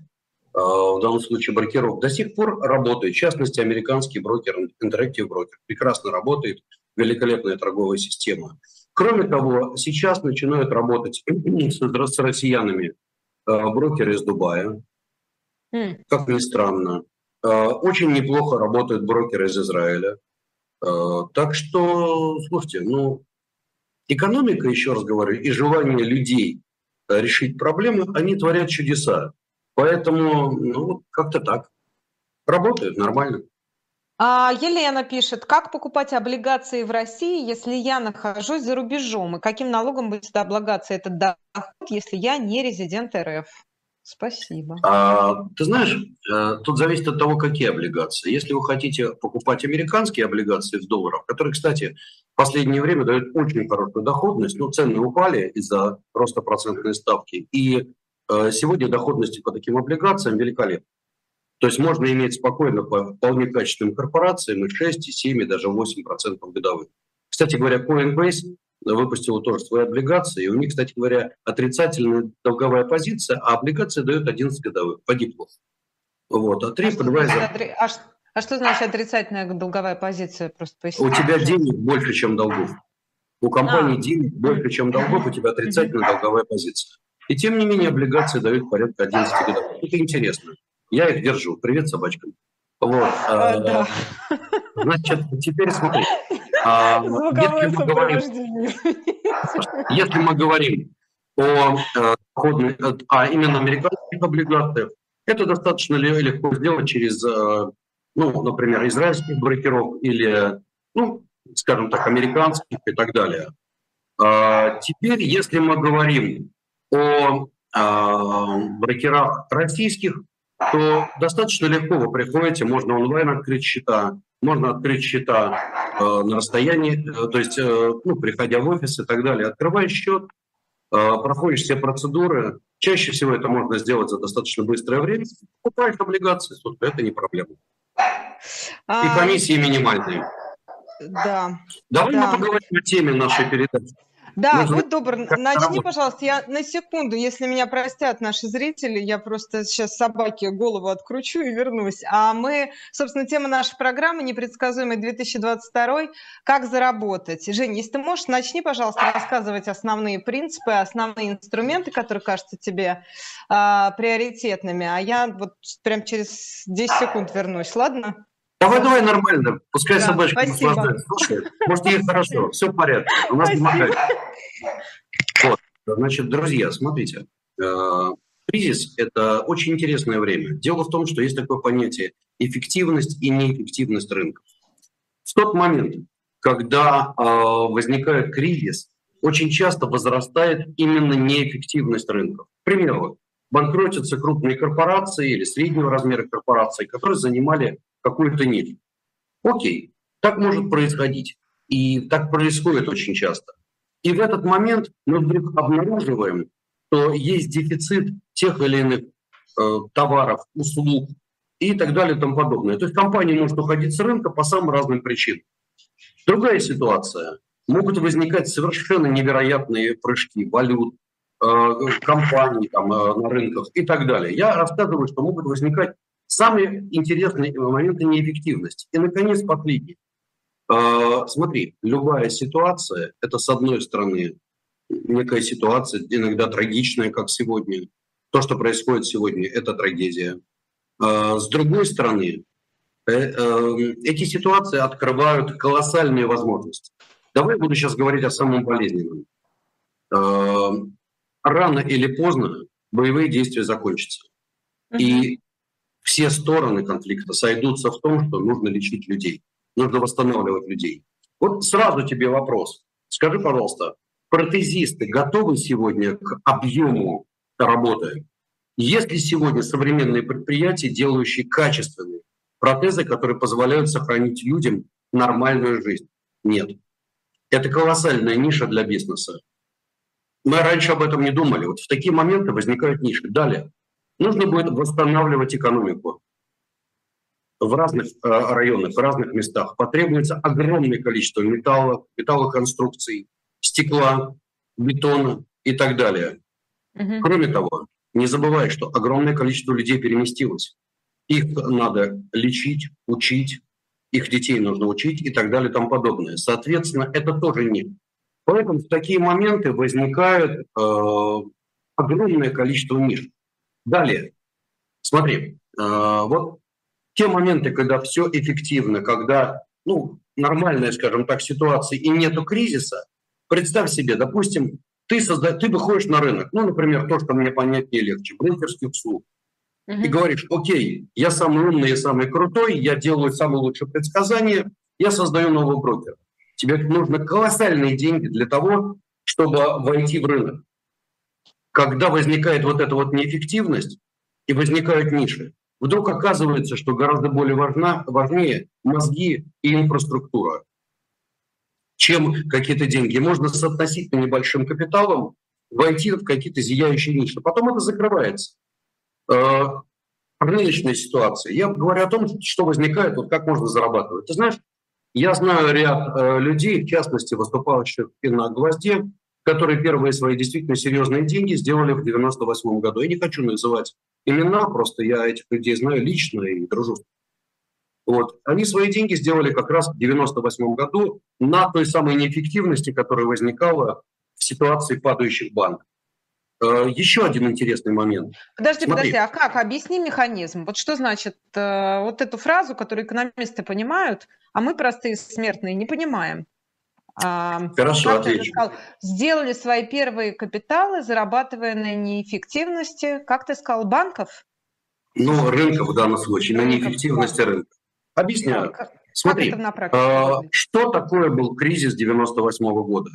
в данном случае брокеров, до сих пор работает, в частности, американский брокер, Interactive Broker, прекрасно работает, великолепная торговая система. Кроме того, сейчас начинают работать с россиянами э, брокеры из Дубая, mm. как ни странно. Э, очень неплохо работают брокеры из Израиля. Э, так что, слушайте, ну, экономика, еще раз говорю, и желание людей решить проблемы, они творят чудеса. Поэтому, ну, как-то так. Работают нормально. А, Елена пишет, как покупать облигации в России, если я нахожусь за рубежом? И каким налогом будет облагаться этот доход, если я не резидент РФ? Спасибо. А, ты знаешь, э, тут зависит от того, какие облигации. Если вы хотите покупать американские облигации в долларах, которые, кстати, в последнее время дают очень хорошую доходность, но цены упали из-за роста процентной ставки, и э, сегодня доходности по таким облигациям великолепны. То есть можно иметь спокойно по вполне качественным корпорациям и 6, и 7, и даже 8% годовых. Кстати говоря, Coinbase выпустила тоже свои облигации, и у них, кстати говоря, отрицательная долговая позиция, а облигации дают 11 годовых по диплу. Вот, а 3 а подвайзер... А, а что значит отрицательная долговая позиция? Просто поясните. У тебя денег больше, чем долгов. У компании а. денег больше, чем долгов, у тебя отрицательная долговая позиция. И тем не менее облигации дают порядка 11 годов. Это интересно. Я их держу. Привет собачкам. Вот. А, да. Значит, теперь смотри. А, если, мы говорим, если мы говорим о, э, а именно американских облигациях, это достаточно легко сделать через, э, ну, например, израильских брокеров или, ну, скажем так, американских и так далее. А, теперь, если мы говорим о брокерах российских, то достаточно легко вы приходите, можно онлайн открыть счета, можно открыть счета э, на расстоянии, э, то есть, э, ну, приходя в офис и так далее. Открываешь счет, э, проходишь все процедуры. Чаще всего это можно сделать за достаточно быстрое время. Покупаешь облигации, собственно, это не проблема. А... И комиссии минимальные. Да. Давай да. мы поговорим о теме нашей передачи. Да, Нужно будь добр, начни, работать. пожалуйста. Я на секунду, если меня простят наши зрители, я просто сейчас собаке голову откручу и вернусь. А мы, собственно, тема нашей программы «Непредсказуемый 2022. Как заработать?» Жень, если ты можешь, начни, пожалуйста, рассказывать основные принципы, основные инструменты, которые кажутся тебе а, приоритетными. А я вот прям через 10 секунд вернусь, ладно? Давай, давай нормально. Пускай да, собачка наслаждается. Слушай, может, ей хорошо, все в порядке. У нас помогает. Вот. Значит, друзья, смотрите. Э, кризис – это очень интересное время. Дело в том, что есть такое понятие эффективность и неэффективность рынка. В тот момент, когда э, возникает кризис, очень часто возрастает именно неэффективность рынка. К примеру, банкротятся крупные корпорации или среднего размера корпорации, которые занимали какую-то нишу. Окей, так может происходить. И так происходит очень часто. И в этот момент мы вдруг обнаруживаем, что есть дефицит тех или иных э, товаров, услуг и так далее и тому подобное. То есть компания может уходить с рынка по самым разным причинам. Другая ситуация. Могут возникать совершенно невероятные прыжки валют, э, компаний там, э, на рынках и так далее. Я рассказываю, что могут возникать Самые интересные моменты неэффективности. И, наконец, последний. А, смотри, любая ситуация – это, с одной стороны, некая ситуация, иногда трагичная, как сегодня. То, что происходит сегодня, это трагедия. А, с другой стороны, э, э, эти ситуации открывают колоссальные возможности. Давай буду сейчас говорить о самом болезненном. А, рано или поздно боевые действия закончатся. И все стороны конфликта сойдутся в том, что нужно лечить людей, нужно восстанавливать людей. Вот сразу тебе вопрос. Скажи, пожалуйста, протезисты готовы сегодня к объему работы? Есть ли сегодня современные предприятия, делающие качественные протезы, которые позволяют сохранить людям нормальную жизнь? Нет. Это колоссальная ниша для бизнеса. Мы раньше об этом не думали. Вот в такие моменты возникают ниши. Далее. Нужно будет восстанавливать экономику в разных э, районах, в разных местах. Потребуется огромное количество металла, металлоконструкций, стекла, бетона и так далее. Угу. Кроме того, не забывай, что огромное количество людей переместилось. Их надо лечить, учить, их детей нужно учить и так далее и тому подобное. Соответственно, это тоже нет. Поэтому в такие моменты возникает э, огромное количество ниш. Далее, смотри, э, вот те моменты, когда все эффективно, когда ну, нормальная, скажем так, ситуация и нету кризиса, представь себе, допустим, ты, созда... ты выходишь на рынок, ну, например, то, что мне понять не легче, брокерских услуг, и говоришь, окей, я самый умный, я самый крутой, я делаю самые лучшие предсказания, я создаю нового брокера. Тебе нужно колоссальные деньги для того, чтобы войти в рынок. когда возникает вот эта вот неэффективность и возникают ниши, вдруг оказывается, что гораздо более важна, важнее мозги и инфраструктура, чем какие-то деньги. Можно с относительно небольшим капиталом войти в какие-то зияющие ниши. Потом это закрывается. Э, рыночной ситуации. Я говорю о том, что возникает, вот как можно зарабатывать. Ты знаешь, я знаю ряд э, людей, в частности, выступающих и на «Гвозде», которые первые свои действительно серьезные деньги сделали в 98 году. Я не хочу называть имена, просто я этих людей знаю лично и дружу. Вот. Они свои деньги сделали как раз в 98 году на той самой неэффективности, которая возникала в ситуации падающих банков. Э, Еще один интересный момент. Подожди, Смотри. подожди, а как? Объясни механизм. Вот что значит э, вот эту фразу, которую экономисты понимают, а мы, простые смертные, не понимаем. А, Хорошо, отвечу. Сказал, сделали свои первые капиталы, зарабатывая на неэффективности, как ты сказал, банков? Ну, рынка в данном случае, на неэффективности рынка. Объясняю. Как, Смотри, как э, что такое был кризис 98 -го года?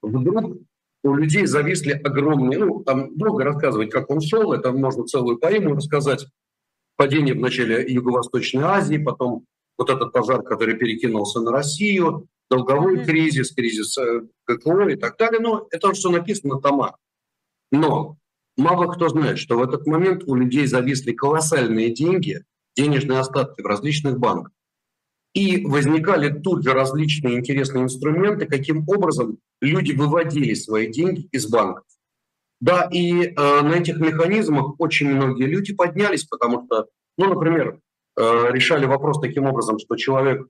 Вдруг у людей зависли огромные, ну, там долго рассказывать, как он шел, это можно целую поэму рассказать. Падение в начале Юго-Восточной Азии, потом вот этот пожар, который перекинулся на Россию, долговой кризис, кризис э, ККО и так далее. Но это все написано на томах. Но мало кто знает, что в этот момент у людей зависли колоссальные деньги, денежные остатки в различных банках. И возникали тут же различные интересные инструменты, каким образом люди выводили свои деньги из банков. Да, и э, на этих механизмах очень многие люди поднялись, потому что, ну, например, э, решали вопрос таким образом, что человек,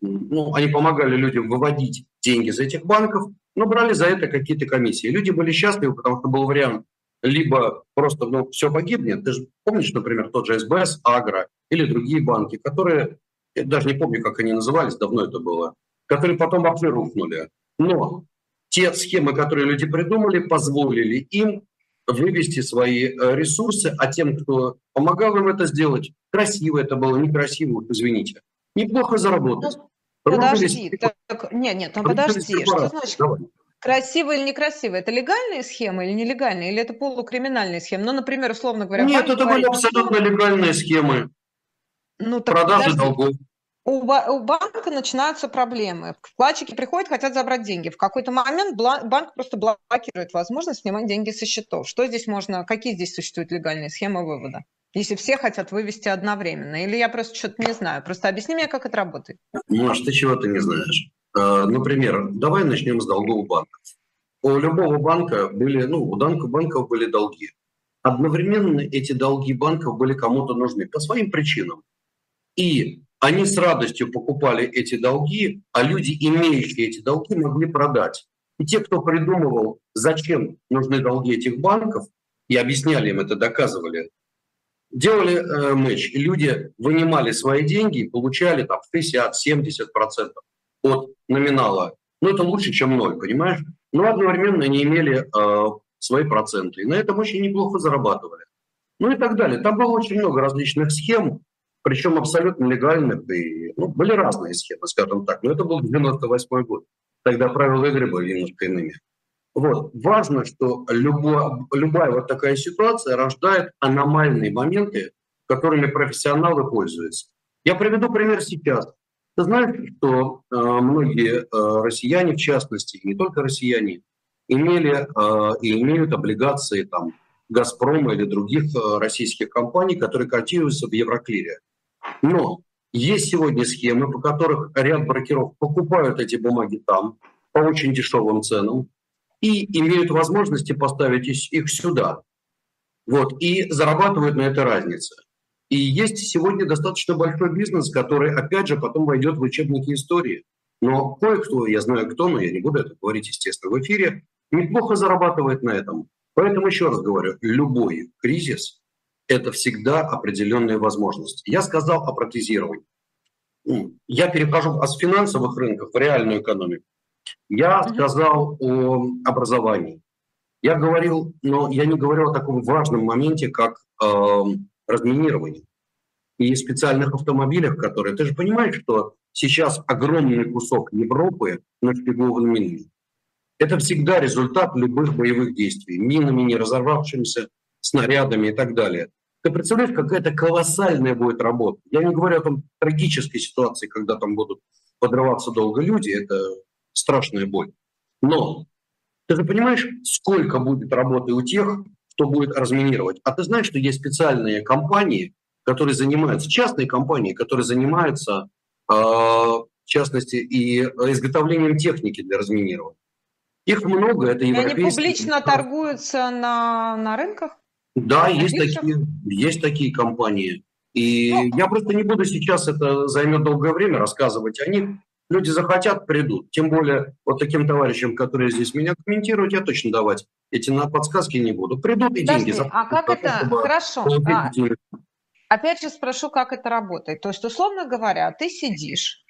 ну, они помогали людям выводить деньги из этих банков, но брали за это какие-то комиссии. Люди были счастливы, потому что был вариант либо просто ну, все погибнет. Ты же помнишь, например, тот же СБС, Агро или другие банки, которые я даже не помню, как они назывались, давно это было, которые потом вообще рухнули. Но те схемы, которые люди придумали, позволили им вывести свои э, ресурсы, а тем, кто помогал им это сделать, красиво это было, некрасиво, извините, неплохо заработать. Ну, подожди, так, нет, нет, ну подожди, что значит Давай. красиво или некрасиво? Это легальные схемы или нелегальные, или это полукриминальные схемы? Ну, например, условно говоря... Нет, это были абсолютно легальные схемы. Ну, так Продажи подожди. долгов. У, у банка начинаются проблемы. Вкладчики приходят, хотят забрать деньги. В какой-то момент банк просто блокирует возможность снимать деньги со счетов. Что здесь можно, какие здесь существуют легальные схемы вывода? Если все хотят вывести одновременно. Или я просто что-то не знаю. Просто объясни мне, как это работает. Маш, ты чего-то не знаешь. А, например, давай начнем с долгов банков. У любого банка были, ну, у банков были долги. Одновременно эти долги банков были кому-то нужны по своим причинам. И они с радостью покупали эти долги, а люди, имеющие эти долги, могли продать. И те, кто придумывал, зачем нужны долги этих банков, и объясняли им это, доказывали, делали э, матч, и люди вынимали свои деньги и получали там 60-70% от номинала. Ну, это лучше, чем ноль, понимаешь? Но одновременно они имели э, свои проценты. И на этом очень неплохо зарабатывали. Ну и так далее. Там было очень много различных схем, причем абсолютно легальных. И, ну, были разные схемы, скажем так, но это был 98 год. Тогда правила игры были немножко иными. Вот. Важно, что любая, любая вот такая ситуация рождает аномальные моменты, которыми профессионалы пользуются. Я приведу пример сейчас. Ты знаешь, что э, многие э, россияне, в частности, не только россияне, имели э, и имеют облигации там, «Газпрома» или других э, российских компаний, которые котируются в Евроклире. Но есть сегодня схемы, по которых ряд брокеров покупают эти бумаги там по очень дешевым ценам и имеют возможности поставить их сюда. Вот, и зарабатывают на этой разнице. И есть сегодня достаточно большой бизнес, который, опять же, потом войдет в учебники истории. Но кое-кто, я знаю кто, но я не буду это говорить, естественно, в эфире, неплохо зарабатывает на этом. Поэтому еще раз говорю, любой кризис это всегда определенные возможности. Я сказал о протезировании. Я перехожу с финансовых рынков в реальную экономику. Я сказал о образовании. Я говорил, но я не говорил о таком важном моменте, как э, разминирование. И специальных автомобилях, которые... Ты же понимаешь, что сейчас огромный кусок Европы нашпигован минами. Это всегда результат любых боевых действий, минами, не разорвавшимися, снарядами и так далее. Ты представляешь, какая-то колоссальная будет работа. Я не говорю о том трагической ситуации, когда там будут подрываться долго люди, это страшная боль. Но ты же понимаешь, сколько будет работы у тех, кто будет разминировать. А ты знаешь, что есть специальные компании, которые занимаются, частные компании, которые занимаются, э, в частности, и изготовлением техники для разминирования. Их много, это европейские. И они публично торгуются на, на рынках? Да, есть такие, есть такие компании. И ну, я просто не буду сейчас, это займет долгое время, рассказывать о них. Люди захотят, придут. Тем более вот таким товарищам, которые здесь меня комментируют, я точно давать эти на подсказки не буду. Придут и Подожди, деньги заплатят. А как это? Хорошо. А, опять же спрошу, как это работает. То есть, условно говоря, ты сидишь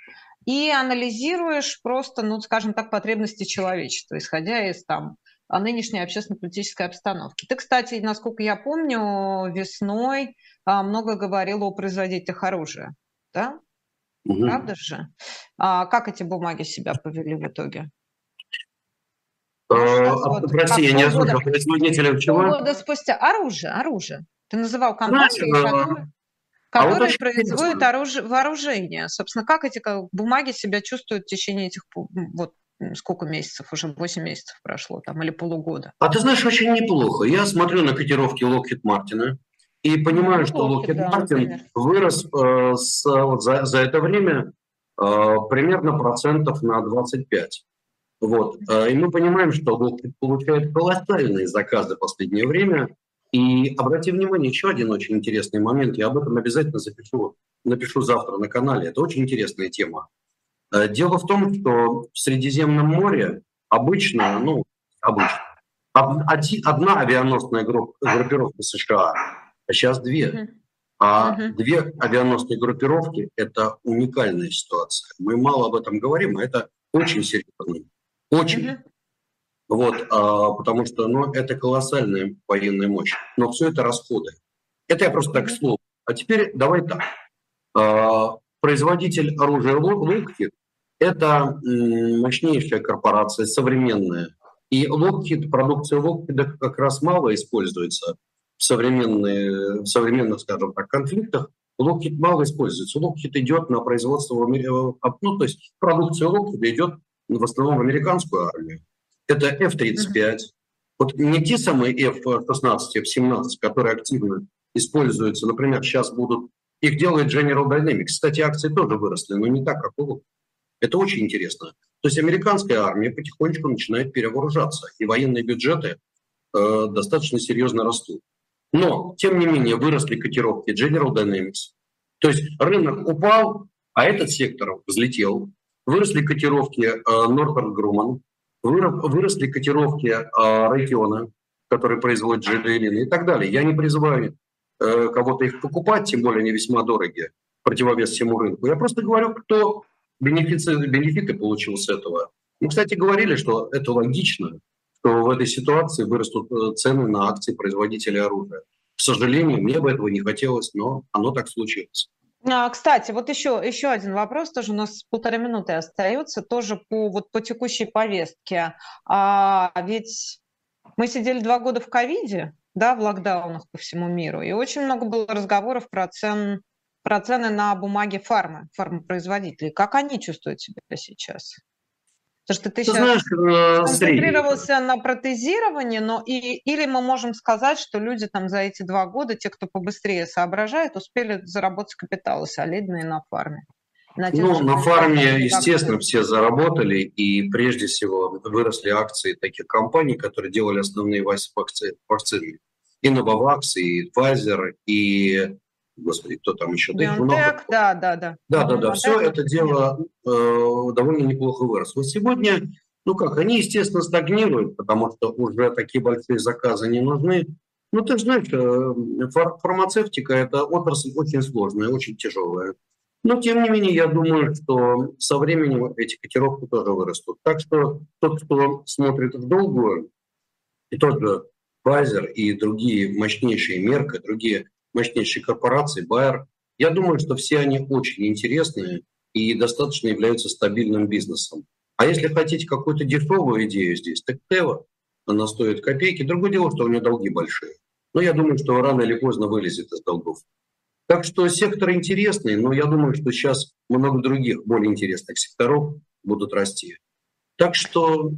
и анализируешь просто, ну, скажем так, потребности человечества, исходя из там нынешней общественно-политической обстановки. Ты, кстати, насколько я помню, весной а, много говорил о производителях оружия, да? Угу. Правда же? А как эти бумаги себя повели в итоге? А, вот, прости, я не озвучил, производителя чего? Года спустя. Оружие, оружие. Ты называл компании, которые, которые а производят оружие, вооружение. Собственно, как эти бумаги себя чувствуют в течение этих вот, сколько месяцев, уже 8 месяцев прошло, там, или полугода. А ты знаешь, очень неплохо. Я смотрю на котировки Локхит Мартина и понимаю, ну, что Локхит да, Мартин вырос э, с, вот за, за это время э, примерно процентов на 25. Вот. Э, и мы понимаем, что Локхит получает колоссальные заказы в последнее время. И обрати внимание, еще один очень интересный момент, я об этом обязательно запишу, напишу завтра на канале. Это очень интересная тема. Э, дело в том, что в Средиземном море обычно, ну, обычно, одна авианосная группировка США, а сейчас две. А uh-huh. две авианосные группировки – это уникальная ситуация. Мы мало об этом говорим, а это очень серьезно. Очень. Uh-huh. Вот, а, потому что ну, это колоссальная военная мощь. Но все это расходы. Это я просто так слово. А теперь давай так. А, производитель оружия Lockheed – это мощнейшая корпорация, современная. И Lockheed, продукция Lockheed как раз мало используется в, современные, в современных, скажем так, конфликтах. Lockheed мало используется. Lockheed идет на производство, Америке, ну, то есть продукция Lockheed идет в основном в американскую армию. Это F-35. Вот не те самые F-16, F-17, которые активно используются, например, сейчас будут их делает General Dynamics. Кстати, акции тоже выросли, но не так, как у Это очень интересно. То есть американская армия потихонечку начинает перевооружаться, и военные бюджеты э, достаточно серьезно растут. Но, тем не менее, выросли котировки General Dynamics. То есть рынок упал, а этот сектор взлетел. Выросли котировки э, Northrop Grumman, выросли котировки э, Raytheon, который производит Джеделин и так далее. Я не призываю Э, кого-то их покупать, тем более они весьма дорогие, противовес всему рынку. Я просто говорю, кто бенефиты, бенефиты получил с этого. Мы, кстати, говорили, что это логично, что в этой ситуации вырастут э, цены на акции производителей оружия. К сожалению, мне бы этого не хотелось, но оно так случилось. А, кстати, вот еще, еще один вопрос, тоже у нас полторы минуты остается, тоже по, вот по текущей повестке. А, ведь мы сидели два года в ковиде, да, в локдаунах по всему миру. И очень много было разговоров про, цен, про цены на бумаге фармы, фармопроизводителей. Как они чувствуют себя сейчас? Потому что ты, ты сейчас знаешь, э, концентрировался на протезировании, но и, или мы можем сказать, что люди там за эти два года, те, кто побыстрее соображает, успели заработать капиталы солидные на фарме. На ну, на фарме, естественно, все заработали, и прежде всего выросли акции таких компаний, которые делали основные вакцины. И Novavax, и Pfizer, и, господи, кто там еще? BioNTech, да, да, да. Да, да, да, все это дело э, довольно неплохо выросло. Сегодня, ну как, они, естественно, стагнируют, потому что уже такие большие заказы не нужны. Ну, ты знаешь, э, фармацевтика – это отрасль очень сложная, очень тяжелая. Но, тем не менее, я думаю, что со временем эти котировки тоже вырастут. Так что тот, кто смотрит в долгую, и тот же Pfizer и другие мощнейшие мерки, другие мощнейшие корпорации, Bayer, я думаю, что все они очень интересные и достаточно являются стабильным бизнесом. А если хотите какую-то дешевую идею здесь, так Тева, она стоит копейки. Другое дело, что у нее долги большие. Но я думаю, что рано или поздно вылезет из долгов. Так что сектор интересный, но я думаю, что сейчас много других более интересных секторов будут расти. Так что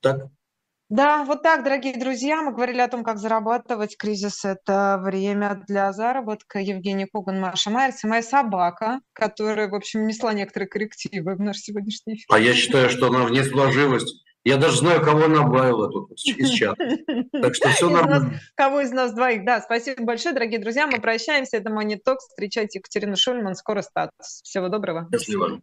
так. Да, вот так, дорогие друзья, мы говорили о том, как зарабатывать. Кризис – это время для заработка. Евгений Коган, Маша Майерс и моя собака, которая, в общем, несла некоторые коррективы в наш сегодняшний эфир. А я считаю, что она внесла живость. Я даже знаю, кого набавила тут из чата. Так что все нормально. Кого из нас двоих. Да, спасибо большое, дорогие друзья. Мы прощаемся. Это Talks. Встречайте Екатерину Шульман. Скоро статус. Всего доброго. Счастливо.